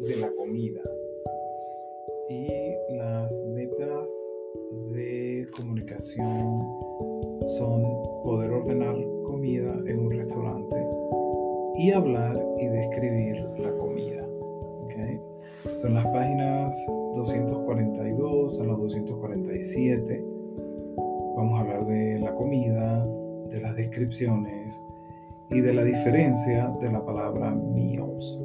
de la comida y las metas de comunicación son poder ordenar comida en un restaurante y hablar y describir la comida. Son las páginas 242 a las 247. Vamos a hablar de la comida, de las descripciones y de la diferencia de la palabra meals.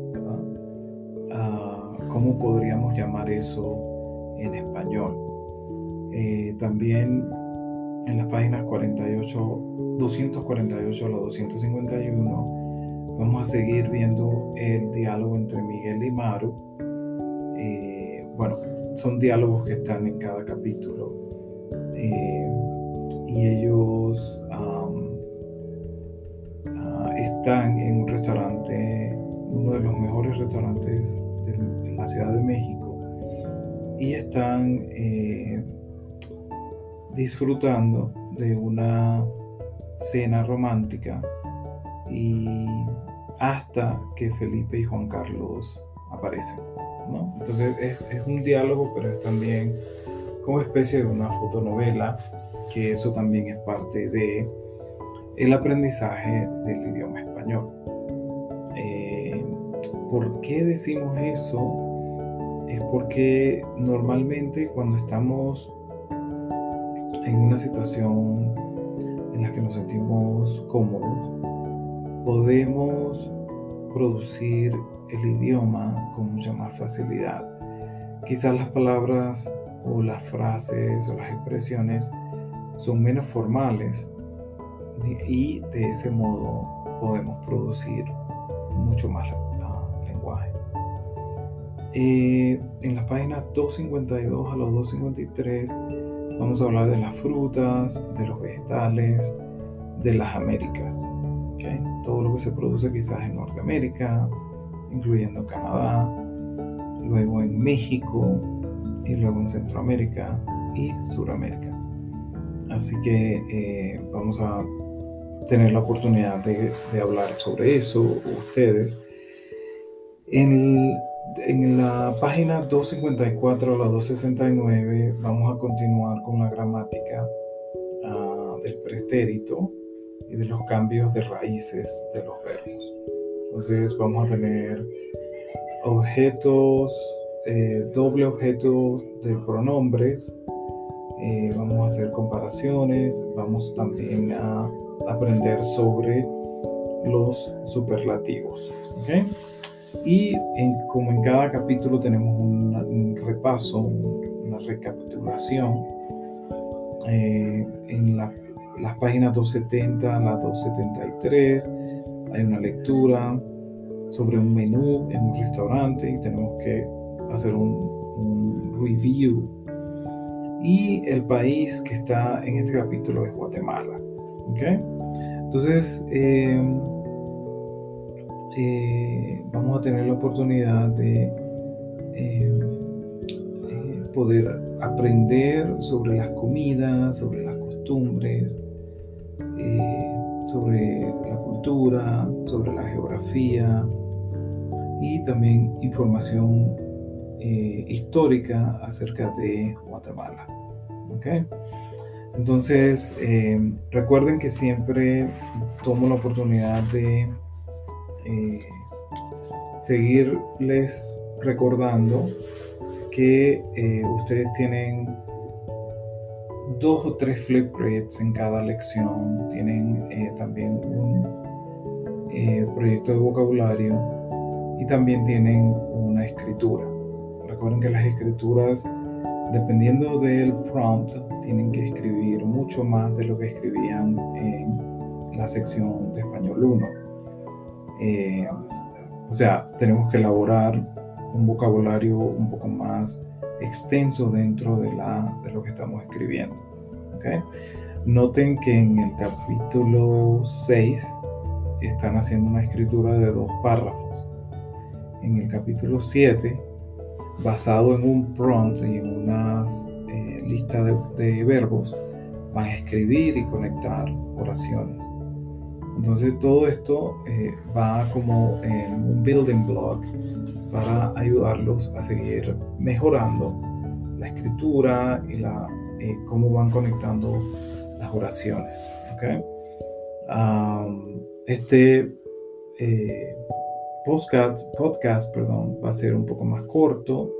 Ah, ¿Cómo podríamos llamar eso en español? Eh, también en las páginas 48, 248 a la 251 vamos a seguir viendo el diálogo entre Miguel y Maru. Eh, bueno, son diálogos que están en cada capítulo eh, y ellos ah, están en un restaurante, uno de los mejores restaurantes de la Ciudad de México y están eh, disfrutando de una cena romántica y hasta que Felipe y Juan Carlos aparecen. Entonces es, un diálogo, pero es también como especie de una fotonovela, que eso también es parte de el aprendizaje del idioma Eh, ¿Por qué decimos eso? Es porque normalmente cuando estamos en una situación en la que nos sentimos cómodos, podemos producir el idioma con mucha más facilidad. Quizás las palabras o las frases o las expresiones son menos formales y de ese modo podemos producir mucho más lenguaje. Eh, en las páginas 252 a los 253 vamos a hablar de las frutas, de los vegetales, de las Américas. Todo lo que se produce quizás en Norteamérica, incluyendo Canadá, luego en México y luego en Centroamérica y Suramérica. Así que eh, vamos a tener la oportunidad de, hablar sobre eso ustedes. En, en, la página 254 a la 269 vamos a continuar con la gramática ah, del pretérito y de los cambios de raíces de los verbos. Entonces vamos a tener objetos, eh, doble objeto de pronombres, eh, vamos a hacer comparaciones, vamos también a aprender sobre los superlativos. Y como en cada capítulo tenemos un, repaso, una recapitulación, eh, en las páginas 270 a las 273 hay una lectura sobre un menú en un restaurante y tenemos que hacer un, review. Y el país que está en este capítulo es Guatemala. ¿Okay? Entonces, em, eh, vamos a tener la oportunidad de em, eh, poder aprender sobre las comidas, sobre las costumbres, eh, sobre la cultura, sobre la geografía y también información histórica acerca de Guatemala. ¿okay? Entonces, eh, recuerden que siempre tomo la oportunidad de eh, seguirles recordando que eh, ustedes tienen dos o tres flip grids en cada lección, tienen también un proyecto de vocabulario y también tienen una escritura. Recuerden que las escrituras dependiendo del prompt, tienen que escribir mucho más de lo que escribían en la sección de español 1. Eh, o sea, tenemos que elaborar un vocabulario un poco más extenso dentro de, lo que estamos escribiendo. ¿okay? Noten que en el capítulo 6 están haciendo una escritura de dos párrafos. En el capítulo 7 basado en un prompt y en una eh, lista de, verbos, van a escribir y conectar oraciones. Entonces todo esto eh, va como en un building block para ayudarlos a seguir mejorando la escritura y la, eh, cómo van conectando las oraciones. ¿okay? este eh, podcast, podcast perdón, va a ser un poco más corto.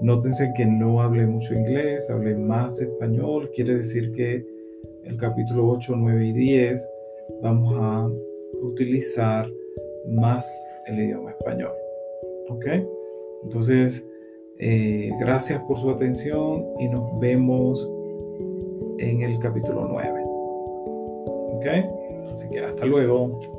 Nótense que no hablé mucho inglés, hablé más español. Quiere decir que el capítulo 8, 9 y 10 vamos a utilizar más el idioma español. ¿Ok? Entonces, eh, gracias por su atención y nos vemos en el capítulo 9. ¿Ok? Así que hasta luego.